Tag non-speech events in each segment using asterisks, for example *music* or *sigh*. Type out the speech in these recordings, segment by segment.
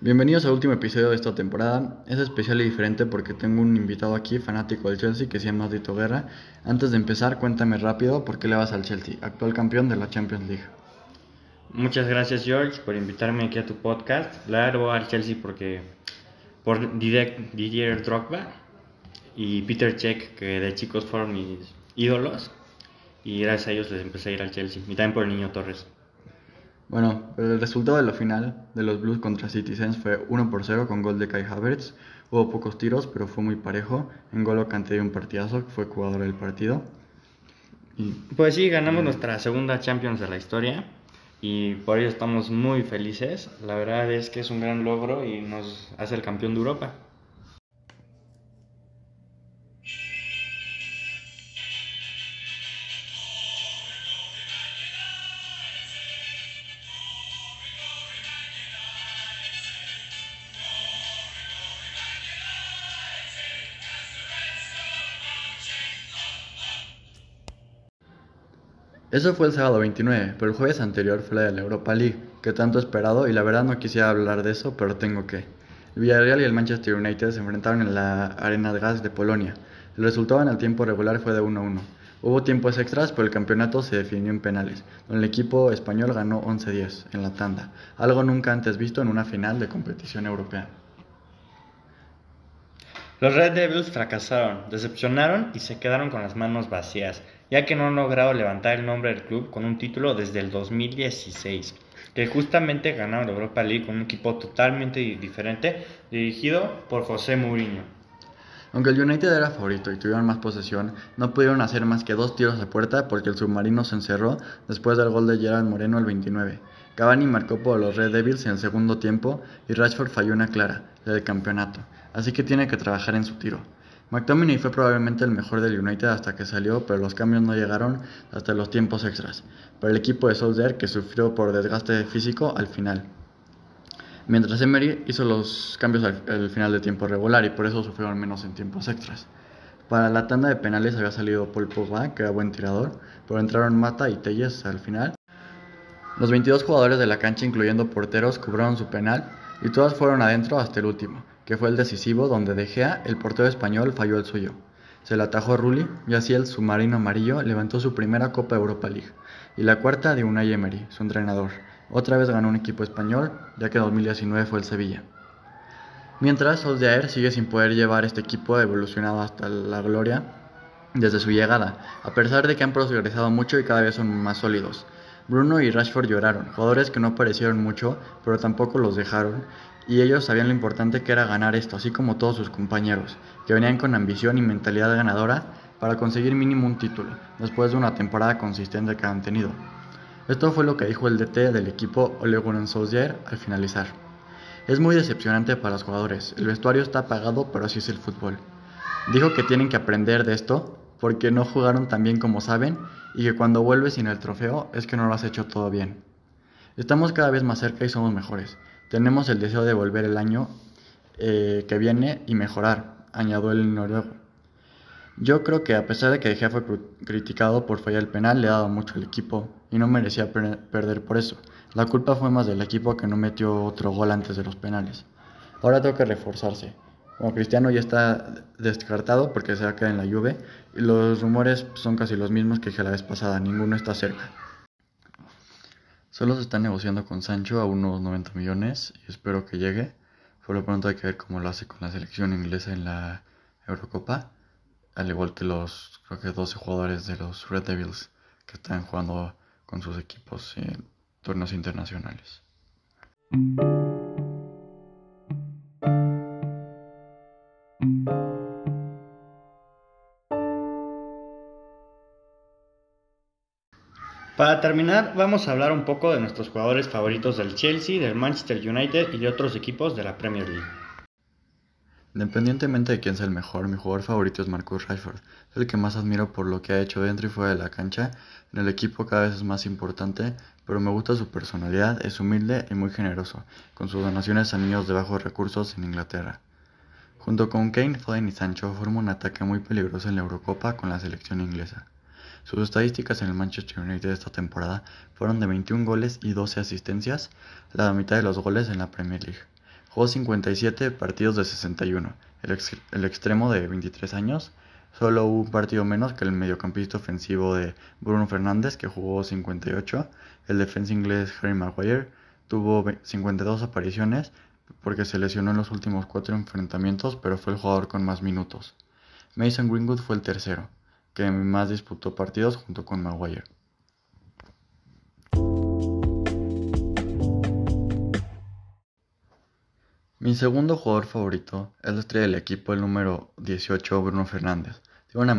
Bienvenidos al último episodio de esta temporada. Es especial y diferente porque tengo un invitado aquí, fanático del Chelsea, que se llama Dito Guerra. Antes de empezar, cuéntame rápido por qué le vas al Chelsea, actual campeón de la Champions League. Muchas gracias George por invitarme aquí a tu podcast. Le voy al Chelsea porque por Didier Drogba y Peter Cech, que de chicos fueron mis ídolos. Y gracias a ellos les empecé a ir al Chelsea. Y también por el niño Torres. Bueno, el resultado de la final de los Blues contra Citizens fue 1 por 0 con gol de Kai Havertz. Hubo pocos tiros, pero fue muy parejo. En Golo Kanté dio un partidazo, que fue jugador del partido. Y... Pues sí, ganamos nuestra segunda Champions de la historia y por ello estamos muy felices. La verdad es que es un gran logro y nos hace el campeón de Europa. Eso fue el sábado 29, pero el jueves anterior fue la de la Europa League, que tanto esperado y la verdad no quisiera hablar de eso, pero tengo que. El Villarreal y el Manchester United se enfrentaron en la Arena de Gas de Polonia. El resultado en el tiempo regular fue de 1-1. Hubo tiempos extras, pero el campeonato se definió en penales, donde el equipo español ganó 11-10 en la tanda, algo nunca antes visto en una final de competición europea. Los Red Devils fracasaron, decepcionaron y se quedaron con las manos vacías ya que no han logrado levantar el nombre del club con un título desde el 2016, que justamente ganaron la Europa League con un equipo totalmente diferente, dirigido por José Mourinho. Aunque el United era favorito y tuvieron más posesión, no pudieron hacer más que dos tiros a puerta porque el submarino se encerró después del gol de Gerard Moreno el 29. Cavani marcó por los Red Devils en el segundo tiempo y Rashford falló una clara, la del campeonato, así que tiene que trabajar en su tiro. McTominay fue probablemente el mejor del United hasta que salió, pero los cambios no llegaron hasta los tiempos extras, para el equipo de Solskjaer que sufrió por desgaste físico al final. Mientras Emery hizo los cambios al, final de tiempo regular y por eso sufrieron menos en tiempos extras. Para la tanda de penales había salido Paul Pogba, que era buen tirador, pero entraron Mata y Telles al final. Los 22 jugadores de la cancha, incluyendo porteros, cubrieron su penal y todas fueron adentro hasta el último que fue el decisivo donde De Gea, el portero español, falló el suyo. Se le atajó Rulli y así el submarino amarillo levantó su primera Copa Europa League y la cuarta de Unai Emery, su entrenador. Otra vez ganó un equipo español, ya que 2019 fue el Sevilla. Mientras, Solskjaer sigue sin poder llevar este equipo evolucionado hasta la gloria desde su llegada, a pesar de que han progresado mucho y cada vez son más sólidos. Bruno y Rashford lloraron, jugadores que no aparecieron mucho, pero tampoco los dejaron, y ellos sabían lo importante que era ganar esto, así como todos sus compañeros, que venían con ambición y mentalidad ganadora para conseguir mínimo un título, después de una temporada consistente que han tenido. Esto fue lo que dijo el DT del equipo Ole Gunnar Solskjaer al finalizar. Es muy decepcionante para los jugadores, el vestuario está apagado, pero así es el fútbol. Dijo que tienen que aprender de esto, porque no jugaron tan bien como saben, y que cuando vuelves sin el trofeo es que no lo has hecho todo bien. Estamos cada vez más cerca y somos mejores. Tenemos el deseo de volver el año eh, que viene y mejorar, añadió el noruego. Yo creo que a pesar de que De fue criticado por fallar el penal, le ha dado mucho al equipo y no merecía perder por eso. La culpa fue más del equipo que no metió otro gol antes de los penales. Ahora tengo que reforzarse. Como Cristiano ya está descartado porque se va a en la Juve y los rumores son casi los mismos que la vez pasada, ninguno está cerca. Solo se está negociando con Sancho a unos 90 millones y espero que llegue. Por lo pronto hay que ver cómo lo hace con la selección inglesa en la Eurocopa. Al igual que los, creo que 12 jugadores de los Red Devils que están jugando con sus equipos en torneos internacionales. Para terminar, vamos a hablar un poco de nuestros jugadores favoritos del Chelsea, del Manchester United y de otros equipos de la Premier League. Independientemente de quién sea el mejor, mi jugador favorito es Marcus Rashford. Es el que más admiro por lo que ha hecho dentro y fuera de la cancha. En el equipo cada vez es más importante, pero me gusta su personalidad, es humilde y muy generoso, con sus donaciones a niños de bajos recursos en Inglaterra. Junto con Kane, Foden y Sancho forma un ataque muy peligroso en la Eurocopa con la selección inglesa. Sus estadísticas en el Manchester United esta temporada fueron de 21 goles y 12 asistencias, la mitad de los goles en la Premier League. Jugó 57 partidos de 61. El, el extremo de 23 años solo hubo un partido menos que el mediocampista ofensivo de Bruno Fernández, que jugó 58. El defensa inglés Harry Maguire tuvo 52 apariciones porque se lesionó en los últimos cuatro enfrentamientos, pero fue el jugador con más minutos. Mason Greenwood fue el tercero, que más disputó partidos junto con Maguire. Mi segundo jugador favorito es la estrella del equipo, el número 18, Bruno Fernández. Tiene una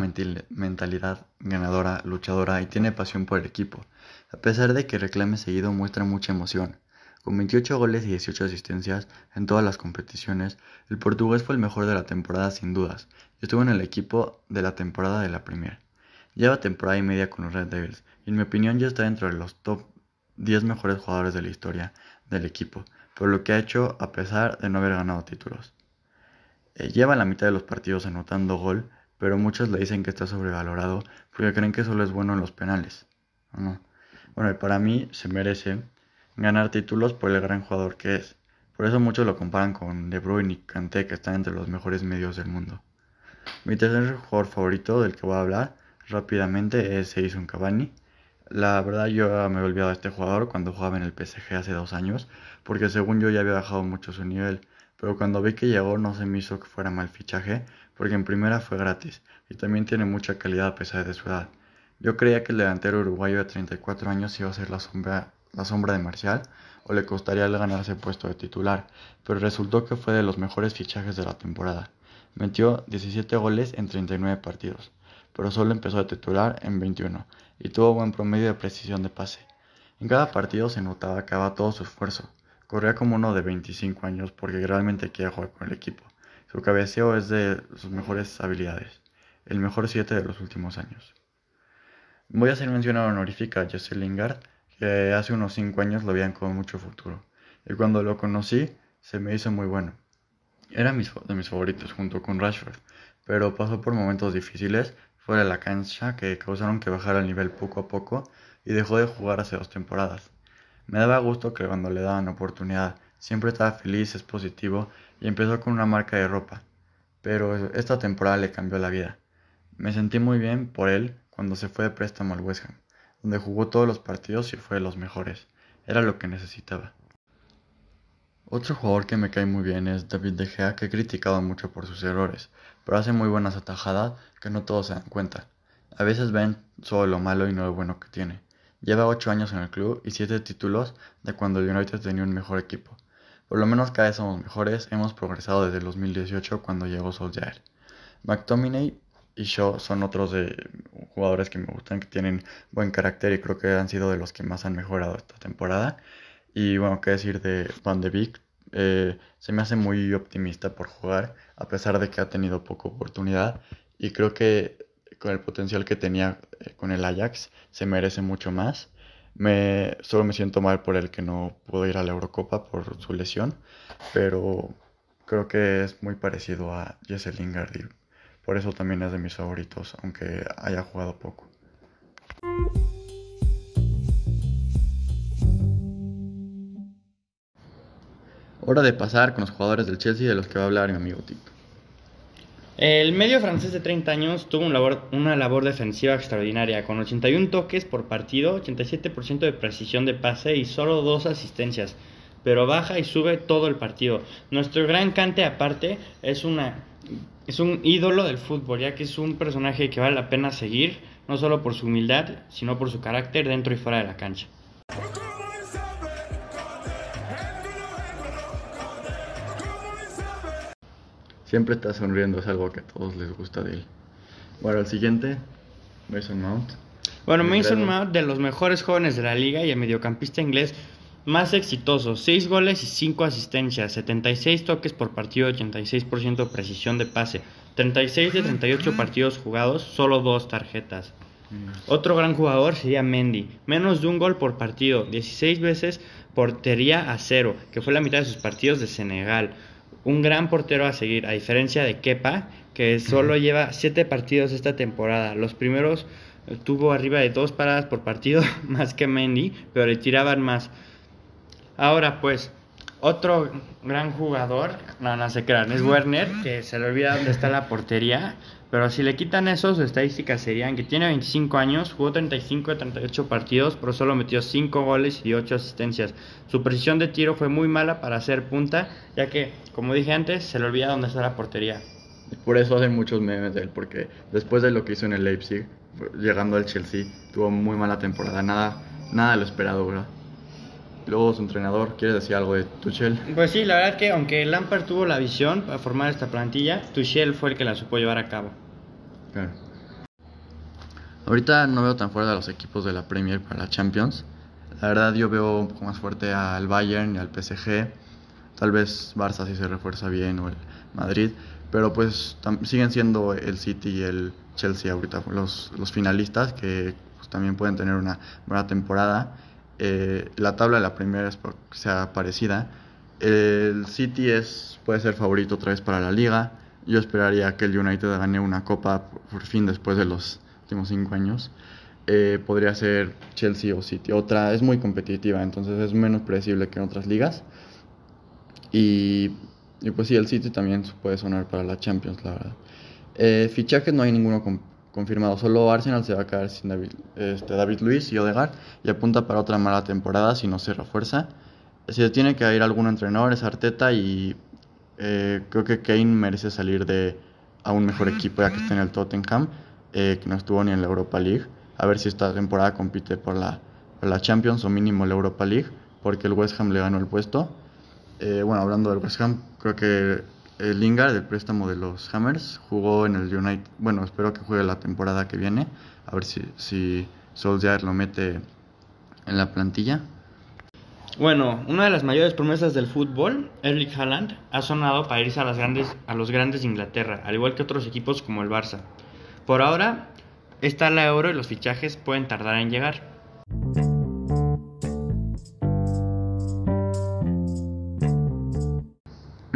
mentalidad ganadora, luchadora y tiene pasión por el equipo. A pesar de que reclame seguido, muestra mucha emoción. Con 28 goles y 18 asistencias en todas las competiciones, el portugués fue el mejor de la temporada sin dudas y estuvo en el equipo de la temporada de la Premier. Lleva temporada y media con los Red Devils y en mi opinión ya está dentro de los top 10 mejores jugadores de la historia del equipo, por lo que ha hecho a pesar de no haber ganado títulos. Eh, lleva la mitad de los partidos anotando gol pero muchos le dicen que está sobrevalorado porque creen que solo es bueno en los penales. Bueno, para mí se merece ganar títulos por el gran jugador que es. Por eso muchos lo comparan con De Bruyne y Kanté, que están entre los mejores medios del mundo. Mi tercer jugador favorito del que voy a hablar rápidamente es Edison Cavani. La verdad yo me he olvidado de este jugador cuando jugaba en el PSG hace dos años, porque según yo ya había bajado mucho su nivel, pero cuando vi que llegó no se me hizo que fuera mal fichaje, porque en primera fue gratis y también tiene mucha calidad a pesar de su edad. Yo creía que el delantero uruguayo de 34 años iba a ser la sombra, la sombra de Marcial o le costaría ganarse el puesto de titular, pero resultó que fue de los mejores fichajes de la temporada. Metió 17 goles en 39 partidos, pero solo empezó a titular en 21 y tuvo buen promedio de precisión de pase. En cada partido se notaba que daba todo su esfuerzo. Corría como uno de 25 años porque realmente quiere jugar con el equipo. Su cabeceo es de sus mejores habilidades, el mejor 7 de los últimos años. Voy a hacer mención honorífica a Jesse Lingard, hace unos 5 años lo veían con mucho futuro, y cuando lo conocí se me hizo muy bueno. Era de mis favoritos junto con Rashford, pero pasó por momentos difíciles fuera de la cancha que causaron que bajara el nivel poco a poco y dejó de jugar hace dos temporadas. Me daba gusto que cuando le daban oportunidad siempre estaba feliz, es positivo y empezó con una marca de ropa, pero esta temporada le cambió la vida. Me sentí muy bien por él cuando se fue de préstamo al West Ham, donde jugó todos los partidos y fue de los mejores. Era lo que necesitaba. Otro jugador que me cae muy bien es David De Gea, que he criticado mucho por sus errores, pero hace muy buenas atajadas que no todos se dan cuenta. A veces ven solo lo malo y no lo bueno que tiene. Lleva 8 años en el club y 7 títulos de cuando el United tenía un mejor equipo. Por lo menos cada vez somos mejores, hemos progresado desde el 2018 cuando llegó Solskjaer. McTominay y Shaw son otros de jugadores que me gustan, que tienen buen carácter y creo que han sido de los que más han mejorado esta temporada. Y bueno, qué decir de Van de Beek, eh, se me hace muy optimista por jugar, a pesar de que ha tenido poca oportunidad. Y creo que con el potencial que tenía eh, con el Ajax, se merece mucho más. Me, solo me siento mal por el que no pudo ir a la Eurocopa por su lesión, pero creo que es muy parecido a Jesse Lingard por eso también es de mis favoritos, aunque haya jugado poco. Hora de pasar con los jugadores del Chelsea de los que va a hablar mi amigo Tito. El medio francés de 30 años tuvo una labor, defensiva extraordinaria, con 81 toques por partido, 87% de precisión de pase y solo dos asistencias, pero baja y sube todo el partido. Nuestro gran cante aparte es, una, es un ídolo del fútbol, ya que es un personaje que vale la pena seguir, no solo por su humildad, sino por su carácter dentro y fuera de la cancha. Siempre está sonriendo, es algo que a todos les gusta de él. Bueno, el siguiente, Mason Mount. Bueno, Mason Mount, de los mejores jóvenes de la liga y el mediocampista inglés más exitoso. 6 goles y 5 asistencias, 76 toques por partido, 86% de precisión de pase. 36 de 38 partidos jugados, solo 2 tarjetas. Mm. Otro gran jugador sería Mendy, menos de un gol por partido, 16 veces portería a cero, que fue la mitad de sus partidos de Senegal un gran portero a seguir, a diferencia de Kepa, que solo lleva siete partidos esta temporada. Los primeros eh, tuvo arriba de dos paradas por partido, *laughs* más que Mendy, pero le tiraban más. Ahora pues, otro gran jugador, no, no se crean, es Werner, que se le olvida dónde está la portería. Pero si le quitan eso, sus estadísticas serían que tiene 25 años, jugó 35 de 38 partidos, pero solo metió 5 goles y 8 asistencias. Su precisión de tiro fue muy mala para hacer punta, ya que, como dije antes, se le olvida dónde está la portería. Por eso hacen muchos memes de él, porque después de lo que hizo en el Leipzig, llegando al Chelsea, tuvo muy mala temporada. Nada, nada de lo esperado, ¿verdad? Luego su entrenador, ¿quiere decir algo de Tuchel? Pues sí, la verdad que aunque Lampard tuvo la visión para formar esta plantilla, Tuchel fue el que la supo llevar a cabo. Claro. Ahorita no veo tan fuerte a los equipos de la Premier para la Champions. La verdad yo veo un poco más fuerte al Bayern y al PSG. Tal vez Barça si se refuerza bien o el Madrid. Pero pues siguen siendo el City y el Chelsea ahorita los, los finalistas que pues, también pueden tener una buena temporada. Eh, la tabla de la primera es sea parecida. El City es, puede ser favorito otra vez para la liga. Yo esperaría que el United gane una copa por fin después de los últimos cinco años. Eh, podría ser Chelsea o City. Otra es muy competitiva, entonces es menos predecible que en otras ligas. Y, y pues sí, el City también puede sonar para la Champions, la verdad. Eh, fichajes no hay ninguno confirmado, solo Arsenal se va a quedar sin David, este, David Luis y Odegaard y apunta para otra mala temporada si no se refuerza. Si tiene que ir algún entrenador es Arteta y eh, creo que Kane merece salir de a un mejor equipo ya que está en el Tottenham, eh, que no estuvo ni en la Europa League. A ver si esta temporada compite por la, la Champions o mínimo la Europa League, porque el West Ham le ganó el puesto. Eh, bueno, hablando del West Ham, creo que el Lingard, del préstamo de los Hammers, jugó en el United. Bueno, espero que juegue la temporada que viene. A ver si, si Solskjaer lo mete en la plantilla. Bueno, una de las mayores promesas del fútbol, Erling Haaland, ha sonado para irse a, las grandes, a los grandes de Inglaterra, al igual que otros equipos como el Barça. Por ahora, está la euro y los fichajes pueden tardar en llegar.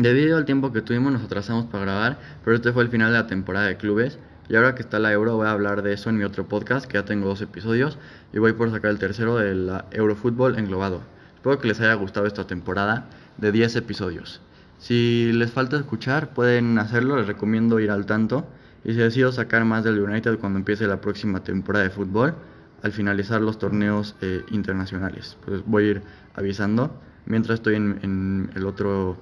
Debido al tiempo que tuvimos nos atrasamos para grabar, pero este fue el final de la temporada de clubes. Y ahora que está la Euro voy a hablar de eso en mi otro podcast, que ya tengo dos episodios, y voy por sacar el tercero de la Eurofútbol englobado. Espero que les haya gustado esta temporada de 10 episodios. Si les falta escuchar, pueden hacerlo, les recomiendo ir al tanto. Y si decido sacar más del United cuando empiece la próxima temporada de fútbol, al finalizar los torneos eh, internacionales, pues voy a ir avisando mientras estoy en, en el otro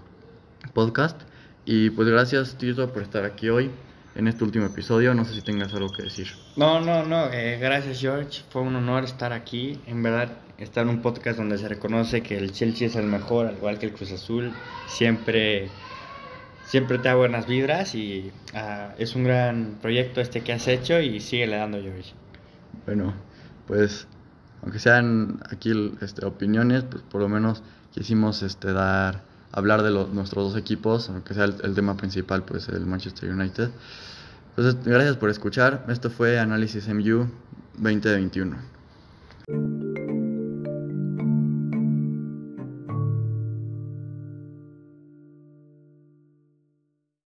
podcast. Y pues gracias Tito por estar aquí hoy en este último episodio. No sé si tengas algo que decir. No, no, no. Eh, gracias George. Fue un honor estar aquí. En verdad estar en un podcast donde se reconoce que el Chelsea es el mejor, al igual que el Cruz Azul, siempre, siempre te da buenas vibras y uh, es un gran proyecto este que has hecho y sigue le dando George. Bueno, pues aunque sean aquí este, opiniones, pues por lo menos quisimos este, dar, hablar de los, nuestros dos equipos, aunque sea el, el tema principal, pues el Manchester United. Entonces, gracias por escuchar. Esto fue Análisis MU 2021.